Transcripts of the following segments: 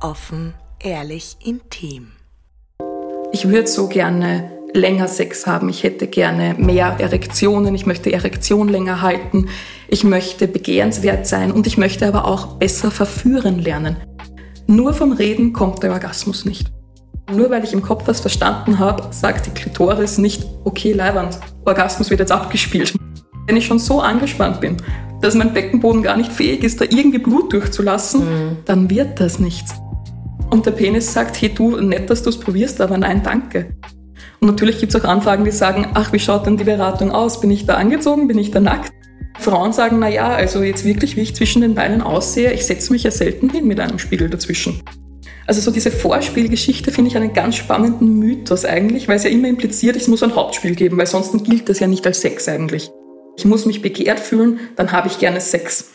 offen, ehrlich, intim. Ich würde so gerne länger Sex haben. Ich hätte gerne mehr Erektionen. Ich möchte Erektion länger halten. Ich möchte begehrenswert sein und ich möchte aber auch besser verführen lernen. Nur vom Reden kommt der Orgasmus nicht. Nur weil ich im Kopf was verstanden habe, sagt die Klitoris nicht, okay, Leiwand, Orgasmus wird jetzt abgespielt. Wenn ich schon so angespannt bin, dass mein Beckenboden gar nicht fähig ist, da irgendwie Blut durchzulassen, mhm. dann wird das nichts. Und der Penis sagt, hey du, nett, dass du es probierst, aber nein, danke. Und natürlich gibt es auch Anfragen, die sagen, ach, wie schaut denn die Beratung aus? Bin ich da angezogen? Bin ich da nackt? Frauen sagen, na ja, also jetzt wirklich, wie ich zwischen den Beinen aussehe, ich setze mich ja selten hin mit einem Spiegel dazwischen. Also so diese Vorspielgeschichte finde ich einen ganz spannenden Mythos eigentlich, weil es ja immer impliziert, es muss ein Hauptspiel geben, weil sonst gilt das ja nicht als Sex eigentlich. Ich muss mich begehrt fühlen, dann habe ich gerne Sex.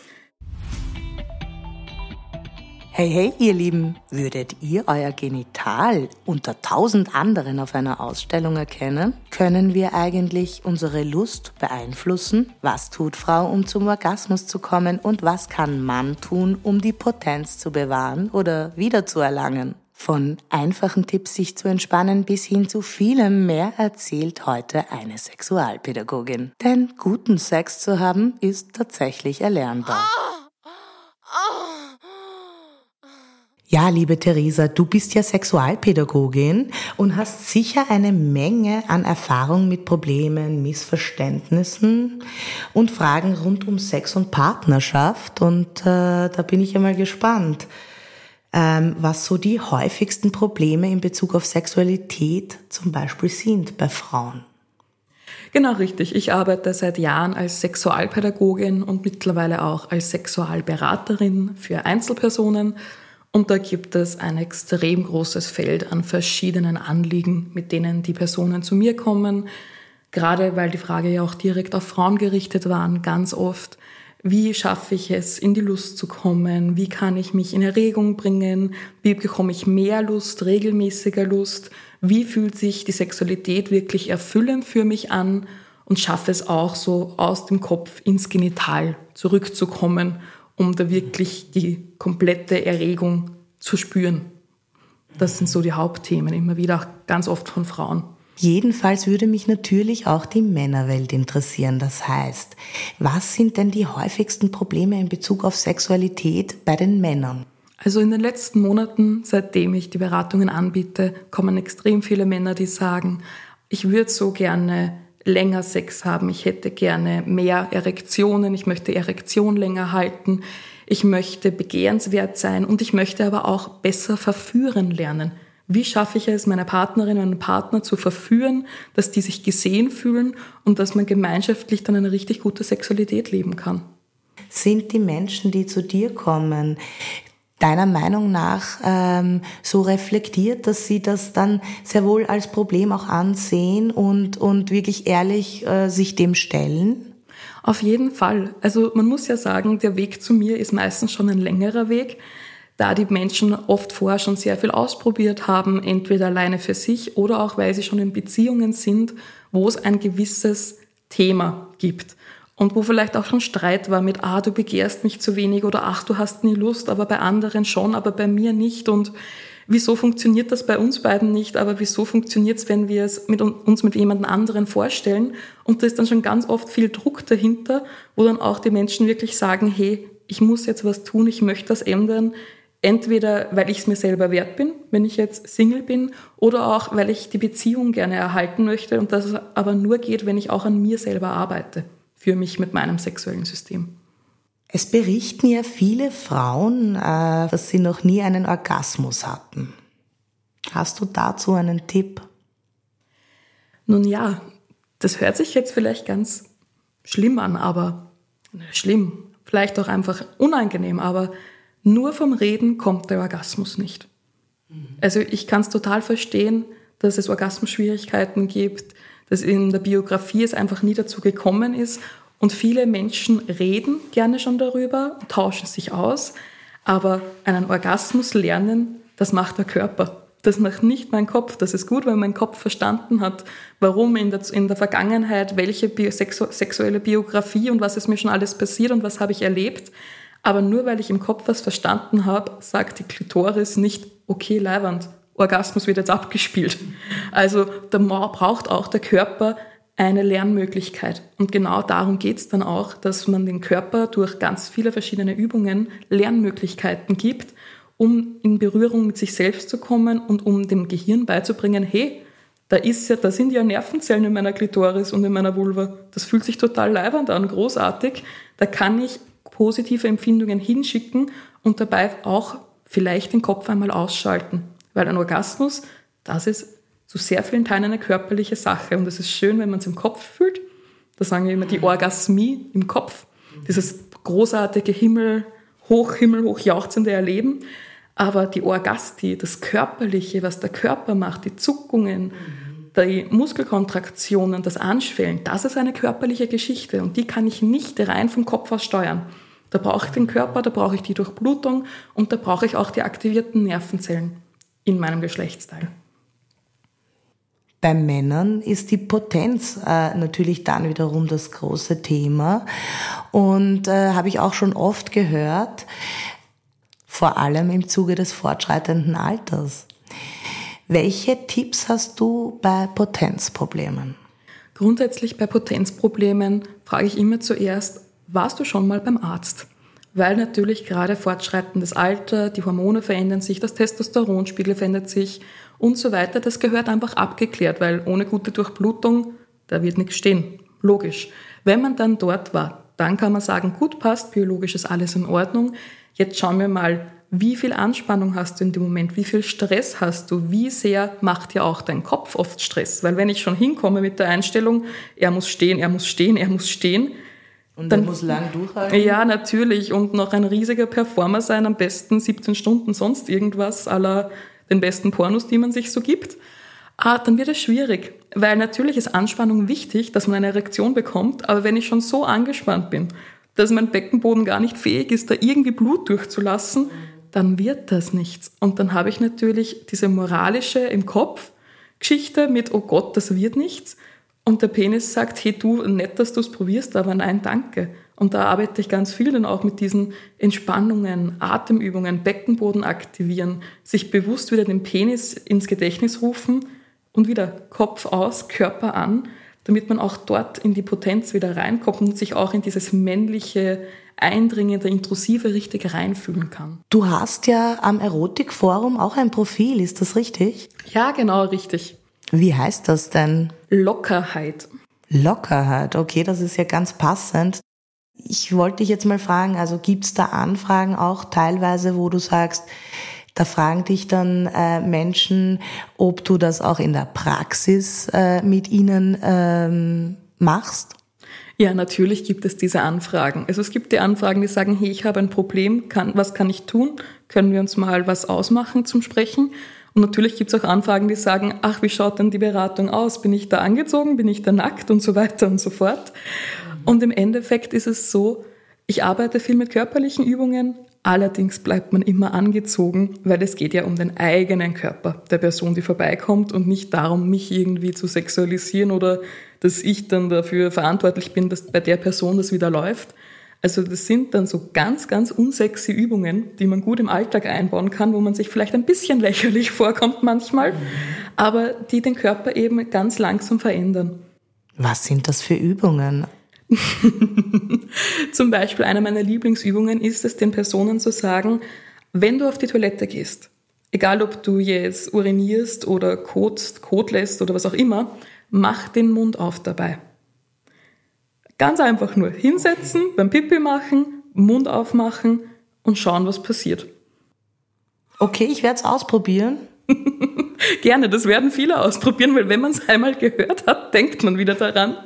Hey, hey, ihr Lieben, würdet ihr euer Genital unter tausend anderen auf einer Ausstellung erkennen? Können wir eigentlich unsere Lust beeinflussen? Was tut Frau, um zum Orgasmus zu kommen? Und was kann Mann tun, um die Potenz zu bewahren oder wiederzuerlangen? Von einfachen Tipps, sich zu entspannen, bis hin zu vielem mehr erzählt heute eine Sexualpädagogin. Denn guten Sex zu haben, ist tatsächlich erlernbar. Ja, liebe Theresa, du bist ja Sexualpädagogin und hast sicher eine Menge an Erfahrung mit Problemen, Missverständnissen und Fragen rund um Sex und Partnerschaft. Und äh, da bin ich ja mal gespannt ähm, was so die häufigsten Probleme in Bezug auf Sexualität zum Beispiel sind bei Frauen. Genau richtig. Ich arbeite seit Jahren als Sexualpädagogin und mittlerweile auch als Sexualberaterin für Einzelpersonen. Und da gibt es ein extrem großes Feld an verschiedenen Anliegen, mit denen die Personen zu mir kommen. Gerade weil die Frage ja auch direkt auf Frauen gerichtet waren, ganz oft wie schaffe ich es, in die Lust zu kommen? Wie kann ich mich in Erregung bringen? Wie bekomme ich mehr Lust, regelmäßiger Lust? Wie fühlt sich die Sexualität wirklich erfüllend für mich an? Und schaffe es auch so aus dem Kopf ins Genital zurückzukommen, um da wirklich die komplette Erregung zu spüren. Das sind so die Hauptthemen, immer wieder auch ganz oft von Frauen. Jedenfalls würde mich natürlich auch die Männerwelt interessieren. Das heißt, was sind denn die häufigsten Probleme in Bezug auf Sexualität bei den Männern? Also in den letzten Monaten, seitdem ich die Beratungen anbiete, kommen extrem viele Männer, die sagen, ich würde so gerne länger Sex haben, ich hätte gerne mehr Erektionen, ich möchte Erektion länger halten, ich möchte begehrenswert sein und ich möchte aber auch besser verführen lernen. Wie schaffe ich es, meine Partnerin, meinen Partner zu verführen, dass die sich gesehen fühlen und dass man gemeinschaftlich dann eine richtig gute Sexualität leben kann? Sind die Menschen, die zu dir kommen, deiner Meinung nach ähm, so reflektiert, dass sie das dann sehr wohl als Problem auch ansehen und, und wirklich ehrlich äh, sich dem stellen? Auf jeden Fall. Also man muss ja sagen, der Weg zu mir ist meistens schon ein längerer Weg da die Menschen oft vorher schon sehr viel ausprobiert haben, entweder alleine für sich oder auch weil sie schon in Beziehungen sind, wo es ein gewisses Thema gibt. Und wo vielleicht auch schon Streit war mit, ah, du begehrst mich zu wenig oder ach, du hast nie Lust, aber bei anderen schon, aber bei mir nicht. Und wieso funktioniert das bei uns beiden nicht, aber wieso funktioniert es, wenn wir es mit uns mit jemand anderen vorstellen? Und da ist dann schon ganz oft viel Druck dahinter, wo dann auch die Menschen wirklich sagen, hey, ich muss jetzt was tun, ich möchte das ändern, Entweder weil ich es mir selber wert bin, wenn ich jetzt Single bin, oder auch weil ich die Beziehung gerne erhalten möchte und das aber nur geht, wenn ich auch an mir selber arbeite, für mich mit meinem sexuellen System. Es berichten ja viele Frauen, äh, dass sie noch nie einen Orgasmus hatten. Hast du dazu einen Tipp? Nun ja, das hört sich jetzt vielleicht ganz schlimm an, aber schlimm, vielleicht auch einfach unangenehm, aber nur vom Reden kommt der Orgasmus nicht. Also ich kann es total verstehen, dass es Orgasmusschwierigkeiten gibt, dass in der Biografie es einfach nie dazu gekommen ist. Und viele Menschen reden gerne schon darüber, tauschen sich aus, aber einen Orgasmus lernen, das macht der Körper. Das macht nicht mein Kopf. Das ist gut, weil mein Kopf verstanden hat, warum in der, in der Vergangenheit, welche Bio, sexu, sexuelle Biografie und was ist mir schon alles passiert und was habe ich erlebt. Aber nur weil ich im Kopf was verstanden habe, sagt die Klitoris nicht, okay, Leiwand, Orgasmus wird jetzt abgespielt. Also da braucht auch der Körper eine Lernmöglichkeit. Und genau darum geht es dann auch, dass man den Körper durch ganz viele verschiedene Übungen Lernmöglichkeiten gibt, um in Berührung mit sich selbst zu kommen und um dem Gehirn beizubringen, hey, da ist ja, da sind ja Nervenzellen in meiner Klitoris und in meiner Vulva. Das fühlt sich total leibend an, großartig. Da kann ich positive Empfindungen hinschicken und dabei auch vielleicht den Kopf einmal ausschalten. Weil ein Orgasmus, das ist zu sehr vielen Teilen eine körperliche Sache. Und es ist schön, wenn man es im Kopf fühlt. Da sagen wir immer die Orgasmie im Kopf. Dieses großartige Himmel, hoch, Himmel, hoch jauchzende Erleben. Aber die Orgasti, das Körperliche, was der Körper macht, die Zuckungen, die Muskelkontraktionen, das Anschwellen, das ist eine körperliche Geschichte und die kann ich nicht rein vom Kopf aus steuern. Da brauche ich den Körper, da brauche ich die Durchblutung und da brauche ich auch die aktivierten Nervenzellen in meinem Geschlechtsteil. Bei Männern ist die Potenz äh, natürlich dann wiederum das große Thema. Und äh, habe ich auch schon oft gehört, vor allem im Zuge des fortschreitenden Alters. Welche Tipps hast du bei Potenzproblemen? Grundsätzlich bei Potenzproblemen frage ich immer zuerst, warst du schon mal beim Arzt? Weil natürlich gerade fortschreitendes Alter, die Hormone verändern sich, das Testosteronspiegel verändert sich und so weiter. Das gehört einfach abgeklärt, weil ohne gute Durchblutung, da wird nichts stehen. Logisch. Wenn man dann dort war, dann kann man sagen, gut passt, biologisch ist alles in Ordnung. Jetzt schauen wir mal, wie viel Anspannung hast du in dem Moment, wie viel Stress hast du, wie sehr macht dir auch dein Kopf oft Stress. Weil wenn ich schon hinkomme mit der Einstellung, er muss stehen, er muss stehen, er muss stehen, und dann, muss lang durchhalten? Ja, natürlich. Und noch ein riesiger Performer sein, am besten 17 Stunden sonst irgendwas, aller den besten Pornos, die man sich so gibt. Ah, dann wird es schwierig, weil natürlich ist Anspannung wichtig, dass man eine Erektion bekommt, aber wenn ich schon so angespannt bin, dass mein Beckenboden gar nicht fähig ist, da irgendwie Blut durchzulassen, dann wird das nichts. Und dann habe ich natürlich diese moralische im Kopf Geschichte mit, oh Gott, das wird nichts. Und der Penis sagt, hey du, nett, dass du es probierst, aber nein, danke. Und da arbeite ich ganz viel dann auch mit diesen Entspannungen, Atemübungen, Beckenboden aktivieren, sich bewusst wieder den Penis ins Gedächtnis rufen und wieder Kopf aus, Körper an damit man auch dort in die Potenz wieder reinkommt und sich auch in dieses männliche, eindringende, intrusive richtig reinfühlen kann. Du hast ja am Erotikforum auch ein Profil, ist das richtig? Ja, genau, richtig. Wie heißt das denn? Lockerheit. Lockerheit, okay, das ist ja ganz passend. Ich wollte dich jetzt mal fragen, also gibt's da Anfragen auch teilweise, wo du sagst, da fragen dich dann äh, Menschen, ob du das auch in der Praxis äh, mit ihnen ähm, machst. Ja, natürlich gibt es diese Anfragen. Also es gibt die Anfragen, die sagen, hey, ich habe ein Problem, kann, was kann ich tun? Können wir uns mal was ausmachen zum Sprechen? Und natürlich gibt es auch Anfragen, die sagen, ach, wie schaut denn die Beratung aus? Bin ich da angezogen? Bin ich da nackt? Und so weiter und so fort. Und im Endeffekt ist es so, ich arbeite viel mit körperlichen Übungen, Allerdings bleibt man immer angezogen, weil es geht ja um den eigenen Körper der Person, die vorbeikommt und nicht darum, mich irgendwie zu sexualisieren oder dass ich dann dafür verantwortlich bin, dass bei der Person das wieder läuft. Also das sind dann so ganz, ganz unsexy Übungen, die man gut im Alltag einbauen kann, wo man sich vielleicht ein bisschen lächerlich vorkommt manchmal, aber die den Körper eben ganz langsam verändern. Was sind das für Übungen? Zum Beispiel eine meiner Lieblingsübungen ist es, den Personen zu sagen, wenn du auf die Toilette gehst, egal ob du jetzt urinierst oder kotst, kot lässt oder was auch immer, mach den Mund auf dabei. Ganz einfach nur hinsetzen, beim Pipi machen, Mund aufmachen und schauen, was passiert. Okay, ich werde es ausprobieren. Gerne, das werden viele ausprobieren, weil wenn man es einmal gehört hat, denkt man wieder daran.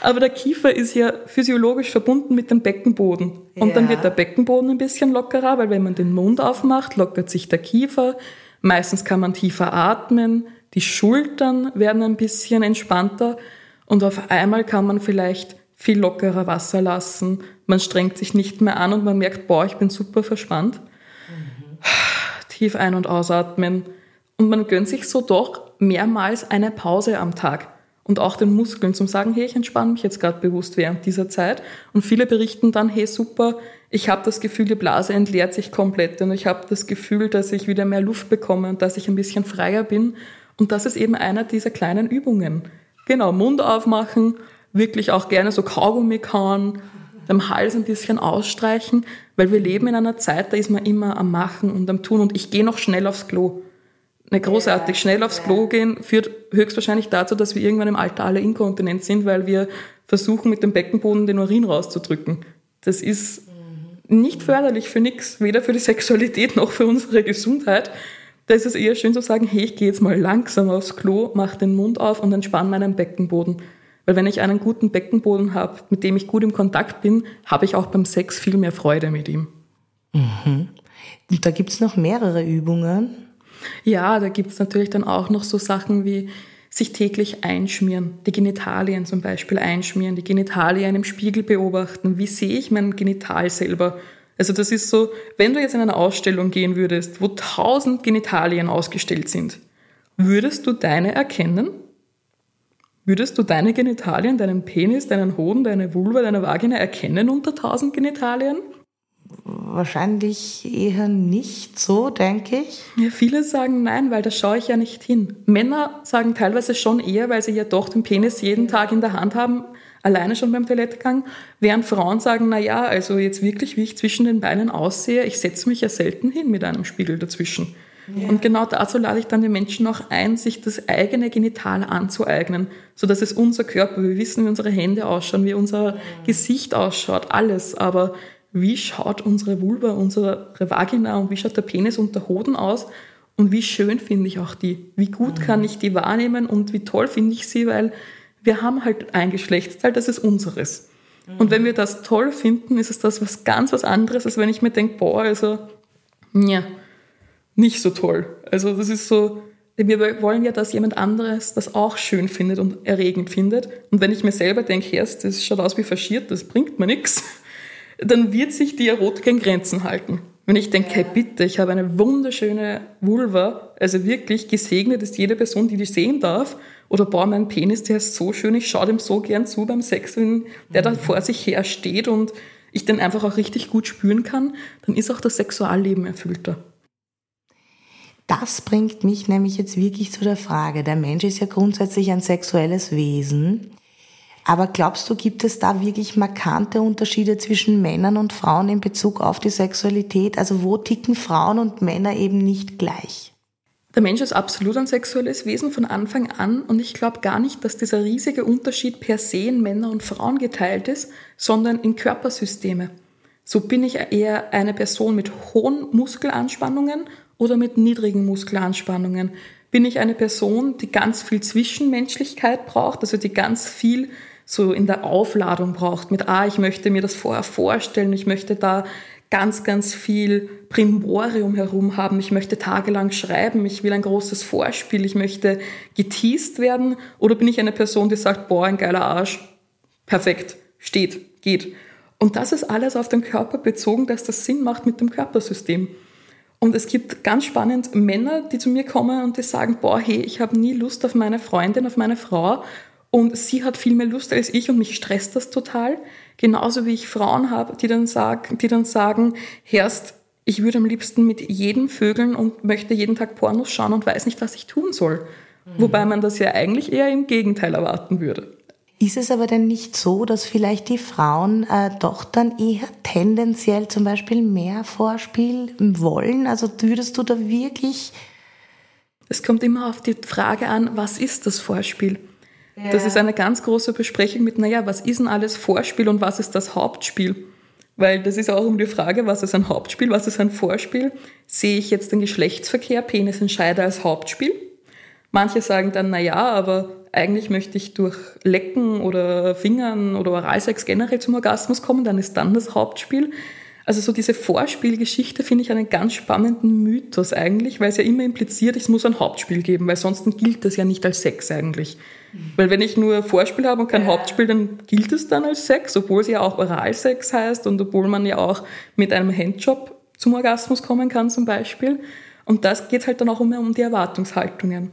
Aber der Kiefer ist ja physiologisch verbunden mit dem Beckenboden. Und ja. dann wird der Beckenboden ein bisschen lockerer, weil wenn man den Mund aufmacht, lockert sich der Kiefer. Meistens kann man tiefer atmen, die Schultern werden ein bisschen entspannter und auf einmal kann man vielleicht viel lockerer Wasser lassen. Man strengt sich nicht mehr an und man merkt, boah, ich bin super verspannt. Mhm. Tief ein- und ausatmen und man gönnt sich so doch mehrmals eine Pause am Tag. und auch den Muskeln zum sagen, hey, ich entspanne mich jetzt gerade bewusst während dieser Zeit. Und viele berichten dann, hey, super, ich habe das Gefühl, die Blase entleert sich komplett und ich habe das Gefühl, dass ich wieder mehr Luft bekomme und dass ich ein bisschen freier bin. Und das ist eben einer dieser kleinen Übungen. Genau, Mund aufmachen, wirklich auch gerne so Kaugummi kauen, dem Hals ein bisschen ausstreichen, weil wir leben in einer Zeit, da ist man immer am Machen und am Tun und ich gehe noch schnell aufs Klo. Nicht großartig. Schnell aufs Klo gehen führt höchstwahrscheinlich dazu, dass wir irgendwann im Alter alle inkontinent sind, weil wir versuchen, mit dem Beckenboden den Urin rauszudrücken. Das ist nicht förderlich für nichts, weder für die Sexualität noch für unsere Gesundheit. Da ist es eher schön zu sagen, hey, ich gehe jetzt mal langsam aufs Klo, mache den Mund auf und entspanne meinen Beckenboden. Weil wenn ich einen guten Beckenboden habe, mit dem ich gut im Kontakt bin, habe ich auch beim Sex viel mehr Freude mit ihm. Mhm. Und da gibt's noch mehrere Übungen. Ja, da gibt's natürlich dann auch noch so Sachen wie sich täglich einschmieren, die Genitalien zum Beispiel einschmieren, die Genitalien im Spiegel beobachten. Wie sehe ich mein Genital selber? Also das ist so, wenn du jetzt in eine Ausstellung gehen würdest, wo tausend Genitalien ausgestellt sind, würdest du deine erkennen? Würdest du deine Genitalien, deinen Penis, deinen Hoden, deine Vulva, deine Vagina erkennen unter tausend Genitalien? Wahrscheinlich eher nicht so, denke ich. Ja, viele sagen nein, weil da schaue ich ja nicht hin. Männer sagen teilweise schon eher, weil sie ja doch den Penis jeden Tag in der Hand haben, alleine schon beim Toilettegang, während Frauen sagen, na ja, also jetzt wirklich, wie ich zwischen den Beinen aussehe, ich setze mich ja selten hin mit einem Spiegel dazwischen. Ja. Und genau dazu lade ich dann die Menschen auch ein, sich das eigene Genital anzueignen, so dass es unser Körper, wir wissen, wie unsere Hände ausschauen, wie unser. Gesicht ausschaut, alles, aber wie schaut unsere Vulva, unsere Vagina und wie schaut der Penis und der Hoden aus und wie schön finde ich auch die, wie gut kann ich die wahrnehmen und wie toll finde ich sie, weil wir haben halt ein Geschlechtsteil, das ist unseres. Und wenn wir das toll finden, ist es das was ganz was anderes, als wenn ich mir denke, boah, also, ja, nicht so toll. Also das ist so, wir wollen ja, dass jemand anderes das auch schön findet und erregend findet. Und wenn ich mir selber denke, erst, das schaut aus wie faschiert, das bringt mir nichts, dann wird sich die Erotik in Grenzen halten. Wenn ich denke, hey bitte, ich habe eine wunderschöne Vulva, also wirklich gesegnet ist jede Person, die die sehen darf, oder boah, mein Penis, der ist so schön, ich schaue dem so gern zu beim Sex, wenn der da mhm. vor sich her steht und ich den einfach auch richtig gut spüren kann, dann ist auch das Sexualleben erfüllter. Das bringt mich nämlich jetzt wirklich zu der Frage, der Mensch ist ja grundsätzlich ein sexuelles Wesen. Aber glaubst du, gibt es da wirklich markante Unterschiede zwischen Männern und Frauen in Bezug auf die Sexualität? Also wo ticken Frauen und Männer eben nicht gleich? Der Mensch ist absolut ein sexuelles Wesen von Anfang an und ich glaube gar nicht, dass dieser riesige Unterschied per se in Männer und Frauen geteilt ist, sondern in Körpersysteme. So bin ich eher eine Person mit hohen Muskelanspannungen oder mit niedrigen Muskelanspannungen. Bin ich eine Person, die ganz viel Zwischenmenschlichkeit braucht, also die ganz viel so in der Aufladung braucht mit, ah, ich möchte mir das vorher vorstellen, ich möchte da ganz, ganz viel Primborium herum haben, ich möchte tagelang schreiben, ich will ein großes Vorspiel, ich möchte geteased werden oder bin ich eine Person, die sagt, boah, ein geiler Arsch, perfekt, steht, geht. Und das ist alles auf den Körper bezogen, dass das Sinn macht mit dem Körpersystem. Und es gibt ganz spannend Männer, die zu mir kommen und die sagen, boah, hey, ich habe nie Lust auf meine Freundin, auf meine Frau und sie hat viel mehr Lust als ich und mich stresst das total. Genauso wie ich Frauen habe, die dann, sag, die dann sagen, Herst, ich würde am liebsten mit jedem Vögeln und möchte jeden Tag Pornos schauen und weiß nicht, was ich tun soll. Mhm. Wobei man das ja eigentlich eher im Gegenteil erwarten würde. Ist es aber denn nicht so, dass vielleicht die Frauen äh, doch dann eher tendenziell zum Beispiel mehr Vorspiel wollen? Also würdest du da wirklich... Es kommt immer auf die Frage an, was ist das Vorspiel? Das ist eine ganz große Besprechung mit, naja, was ist denn alles Vorspiel und was ist das Hauptspiel? Weil das ist auch um die Frage, was ist ein Hauptspiel, was ist ein Vorspiel? Sehe ich jetzt den Geschlechtsverkehr, Penis und Scheide als Hauptspiel? Manche sagen dann, naja, aber eigentlich möchte ich durch Lecken oder Fingern oder Oralsex generell zum Orgasmus kommen, dann ist dann das Hauptspiel. Also so diese Vorspielgeschichte finde ich einen ganz spannenden Mythos eigentlich, weil es ja immer impliziert, es muss ein Hauptspiel geben, weil sonst gilt das ja nicht als Sex eigentlich. Mhm. Weil wenn ich nur Vorspiel habe und kein ja. Hauptspiel, dann gilt es dann als Sex, obwohl es ja auch Oralsex heißt und obwohl man ja auch mit einem Handjob zum Orgasmus kommen kann zum Beispiel. Und das geht halt dann auch immer um die Erwartungshaltungen.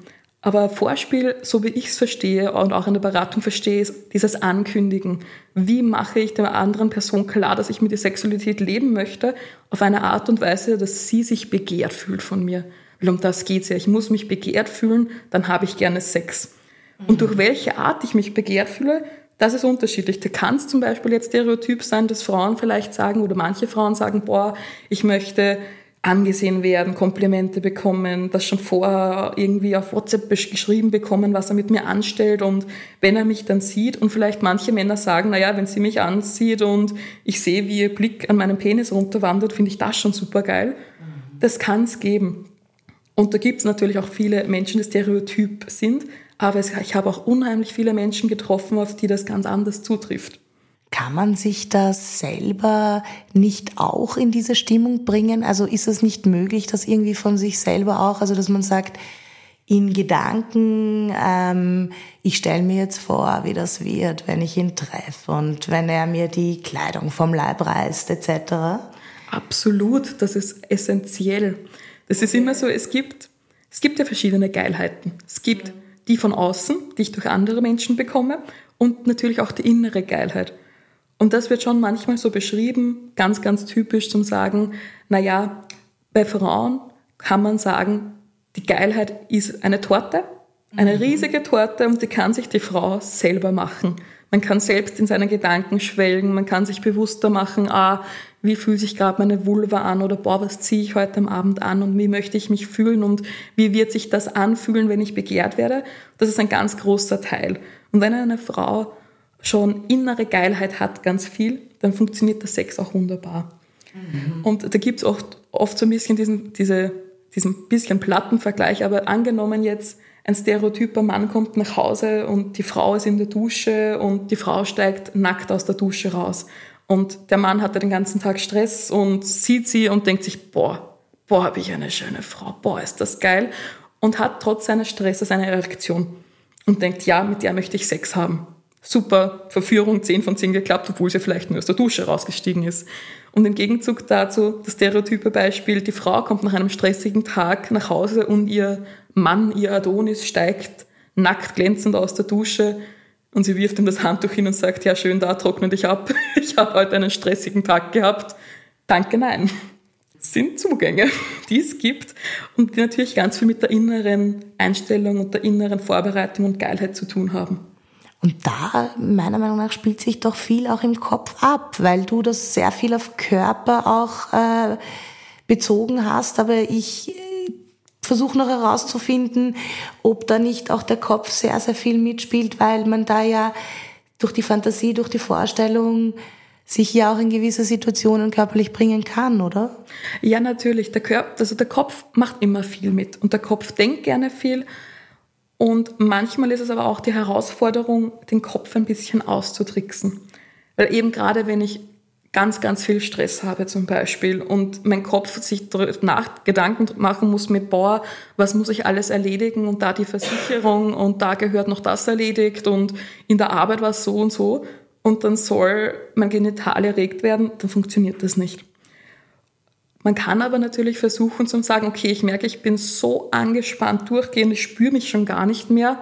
Aber Vorspiel, so wie ich es verstehe und auch in der Beratung verstehe, ist dieses Ankündigen. Wie mache ich der anderen Person klar, dass ich mit der Sexualität leben möchte, auf eine Art und Weise, dass sie sich begehrt fühlt von mir. Weil um das geht's ja. Ich muss mich begehrt fühlen, dann habe ich gerne Sex. Und durch welche Art ich mich begehrt fühle, das ist unterschiedlich. Da kann es zum Beispiel jetzt Stereotyp sein, dass Frauen vielleicht sagen oder manche Frauen sagen, boah, ich möchte angesehen werden, Komplimente bekommen, das schon vorher irgendwie auf WhatsApp geschrieben bekommen, was er mit mir anstellt und wenn er mich dann sieht und vielleicht manche Männer sagen, naja, wenn sie mich ansieht und ich sehe, wie ihr Blick an meinem Penis runterwandert, finde ich das schon super geil. Das kann es geben. Und da gibt es natürlich auch viele Menschen, die stereotyp sind, aber ich habe auch unheimlich viele Menschen getroffen, auf die das ganz anders zutrifft. Kann man sich das selber nicht auch in diese Stimmung bringen? Also ist es nicht möglich, dass irgendwie von sich selber auch, also dass man sagt, in Gedanken, ähm, ich stelle mir jetzt vor, wie das wird, wenn ich ihn treffe und wenn er mir die Kleidung vom Leib reißt, etc. Absolut, das ist essentiell. Das ist immer so, es gibt, es gibt ja verschiedene Geilheiten. Es gibt die von außen, die ich durch andere Menschen bekomme und natürlich auch die innere Geilheit. Und das wird schon manchmal so beschrieben, ganz, ganz typisch zum Sagen, na ja, bei Frauen kann man sagen, die Geilheit ist eine Torte, eine mhm. riesige Torte und die kann sich die Frau selber machen. Man kann selbst in seinen Gedanken schwelgen, man kann sich bewusster machen, ah, wie fühlt sich gerade meine Vulva an oder boah, was ziehe ich heute am Abend an und wie möchte ich mich fühlen und wie wird sich das anfühlen, wenn ich begehrt werde. Das ist ein ganz großer Teil. Und wenn eine Frau schon innere Geilheit hat, ganz viel, dann funktioniert der Sex auch wunderbar. Mhm. Und da gibt es oft, oft so ein bisschen diesen, diese, diesen bisschen platten Vergleich, aber angenommen jetzt, ein stereotyper Mann kommt nach Hause und die Frau ist in der Dusche und die Frau steigt nackt aus der Dusche raus. Und der Mann hatte den ganzen Tag Stress und sieht sie und denkt sich, boah, boah, habe ich eine schöne Frau, boah, ist das geil. Und hat trotz seines Stresses eine Erektion und denkt, ja, mit der möchte ich Sex haben super Verführung, 10 von 10 geklappt, obwohl sie vielleicht nur aus der Dusche rausgestiegen ist. Und im Gegenzug dazu das stereotype Beispiel, die Frau kommt nach einem stressigen Tag nach Hause und ihr Mann, ihr Adonis, steigt nackt glänzend aus der Dusche und sie wirft ihm das Handtuch hin und sagt, ja schön, da trockne dich ab, ich habe heute einen stressigen Tag gehabt. Danke, nein. Das sind Zugänge, die es gibt und die natürlich ganz viel mit der inneren Einstellung und der inneren Vorbereitung und Geilheit zu tun haben. Und da, meiner Meinung nach, spielt sich doch viel auch im Kopf ab, weil du das sehr viel auf Körper auch äh, bezogen hast. Aber ich äh, versuche noch herauszufinden, ob da nicht auch der Kopf sehr, sehr viel mitspielt, weil man da ja durch die Fantasie, durch die Vorstellung sich ja auch in gewisse Situationen körperlich bringen kann, oder? Ja, natürlich. Der Körper, also der Kopf macht immer viel mit und der Kopf denkt gerne viel und manchmal ist es aber auch die Herausforderung, den Kopf ein bisschen auszutricksen. Weil eben gerade wenn ich ganz, ganz viel Stress habe zum Beispiel und mein Kopf sich nach Gedanken machen muss mit, boah, was muss ich alles erledigen und da die Versicherung und da gehört noch das erledigt und in der Arbeit war es so und so und dann soll mein Genital erregt werden, dann funktioniert das nicht. Man kann aber natürlich versuchen zu sagen, okay, ich merke, ich bin so angespannt durchgehend, ich spüre mich schon gar nicht mehr.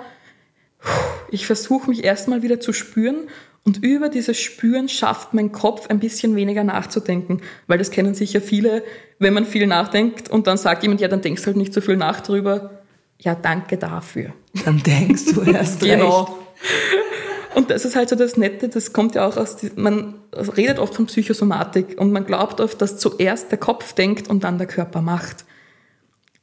Ich versuche mich erstmal wieder zu spüren und über dieses Spüren schafft mein Kopf ein bisschen weniger nachzudenken, weil das kennen sicher viele, wenn man viel nachdenkt und dann sagt jemand, ja, dann denkst du halt nicht so viel nach drüber. Ja, danke dafür. Dann denkst du erst genau. recht. Und das ist halt so das Nette, das kommt ja auch aus, man redet oft von Psychosomatik und man glaubt oft, dass zuerst der Kopf denkt und dann der Körper macht.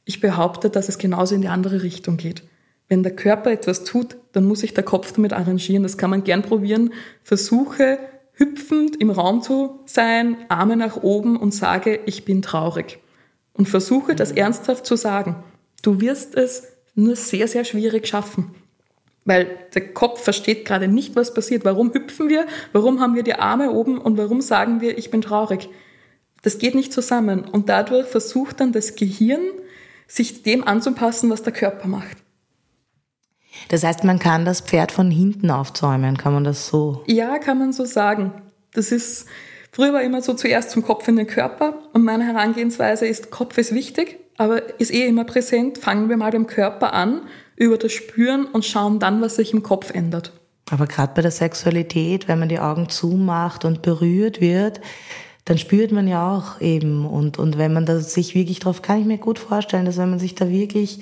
Ich behaupte, dass es genauso in die andere Richtung geht. Wenn der Körper etwas tut, dann muss sich der Kopf damit arrangieren. Das kann man gern probieren. Versuche hüpfend im Raum zu sein, Arme nach oben und sage, ich bin traurig. Und versuche das ernsthaft zu sagen. Du wirst es nur sehr, sehr schwierig schaffen. Weil der Kopf versteht gerade nicht, was passiert. Warum hüpfen wir? Warum haben wir die Arme oben? Und warum sagen wir, ich bin traurig? Das geht nicht zusammen. Und dadurch versucht dann das Gehirn, sich dem anzupassen, was der Körper macht. Das heißt, man kann das Pferd von hinten aufzäumen, kann man das so? Ja, kann man so sagen. Das ist, früher war immer so zuerst zum Kopf in den Körper. Und meine Herangehensweise ist, Kopf ist wichtig, aber ist eh immer präsent. Fangen wir mal beim Körper an über das Spüren und schauen dann, was sich im Kopf ändert. Aber gerade bei der Sexualität, wenn man die Augen zumacht und berührt wird, dann spürt man ja auch eben. Und, und wenn man da sich wirklich drauf, kann ich mir gut vorstellen, dass wenn man sich da wirklich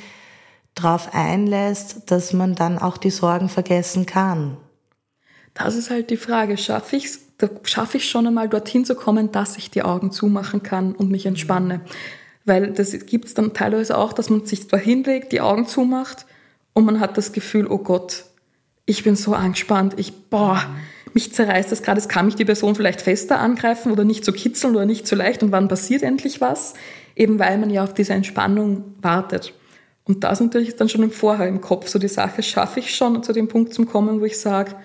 drauf einlässt, dass man dann auch die Sorgen vergessen kann. Das ist halt die Frage. Schaffe ich es, da schaffe ich schon einmal dorthin zu kommen, dass ich die Augen zumachen kann und mich entspanne. Weil das gibt es dann teilweise auch, dass man sich da hinlegt, die Augen zumacht und man hat das Gefühl, oh Gott, ich bin so angespannt, ich, boah, mich zerreißt das gerade, es kann mich die Person vielleicht fester angreifen oder nicht so kitzeln oder nicht so leicht und wann passiert endlich was? Eben weil man ja auf diese Entspannung wartet. Und das natürlich ist dann schon im Vorher im Kopf so die Sache, schaffe ich schon zu dem Punkt zu kommen, wo ich sage,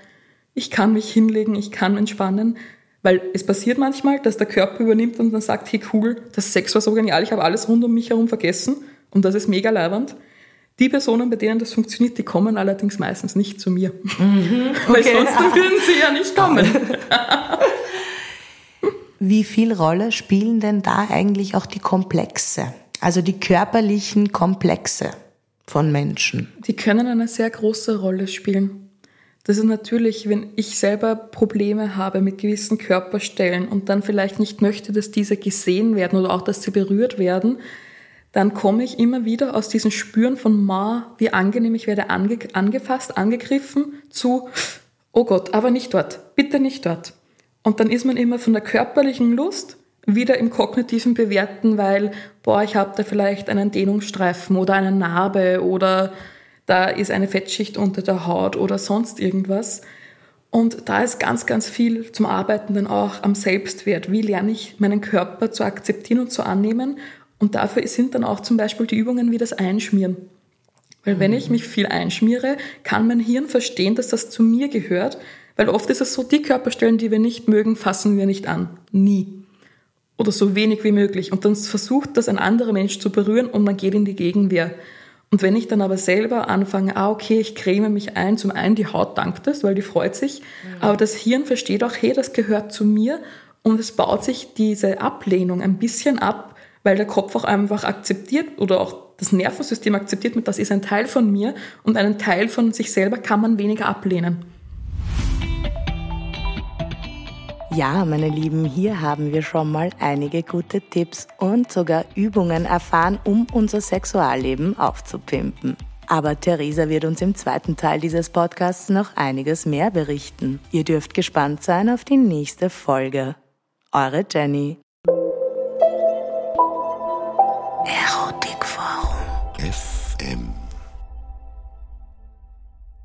ich kann mich hinlegen, ich kann entspannen, weil es passiert manchmal, dass der Körper übernimmt und dann sagt, hey cool, das Sex war so genial, ich habe alles rund um mich herum vergessen und das ist mega leibernd. Die Personen, bei denen das funktioniert, die kommen allerdings meistens nicht zu mir. Mhm, okay. Weil sonst würden sie ja nicht kommen. Wie viel Rolle spielen denn da eigentlich auch die Komplexe? Also die körperlichen Komplexe von Menschen? Die können eine sehr große Rolle spielen. Das ist natürlich, wenn ich selber Probleme habe mit gewissen Körperstellen und dann vielleicht nicht möchte, dass diese gesehen werden oder auch, dass sie berührt werden, dann komme ich immer wieder aus diesem Spüren von Ma, wie angenehm ich werde ange angefasst, angegriffen, zu, oh Gott, aber nicht dort, bitte nicht dort. Und dann ist man immer von der körperlichen Lust wieder im kognitiven Bewerten, weil, boah, ich habe da vielleicht einen Dehnungsstreifen oder eine Narbe oder da ist eine Fettschicht unter der Haut oder sonst irgendwas. Und da ist ganz, ganz viel zum Arbeiten dann auch am Selbstwert. Wie lerne ich meinen Körper zu akzeptieren und zu annehmen und dafür sind dann auch zum Beispiel die Übungen wie das Einschmieren. Weil wenn ich mich viel einschmiere, kann mein Hirn verstehen, dass das zu mir gehört. Weil oft ist es so, die Körperstellen, die wir nicht mögen, fassen wir nicht an. Nie. Oder so wenig wie möglich. Und dann versucht das ein anderer Mensch zu berühren und man geht in die Gegenwehr. Und wenn ich dann aber selber anfange, ah, okay, ich creme mich ein, zum einen die Haut dankt es, weil die freut sich, mhm. aber das Hirn versteht auch, hey, das gehört zu mir und es baut sich diese Ablehnung ein bisschen ab, weil der Kopf auch einfach akzeptiert oder auch das Nervensystem akzeptiert mit, das ist ein Teil von mir und einen Teil von sich selber kann man weniger ablehnen. Ja, meine Lieben, hier haben wir schon mal einige gute Tipps und sogar Übungen erfahren, um unser Sexualleben aufzupimpen. Aber Theresa wird uns im zweiten Teil dieses Podcasts noch einiges mehr berichten. Ihr dürft gespannt sein auf die nächste Folge. Eure Jenny. Oh.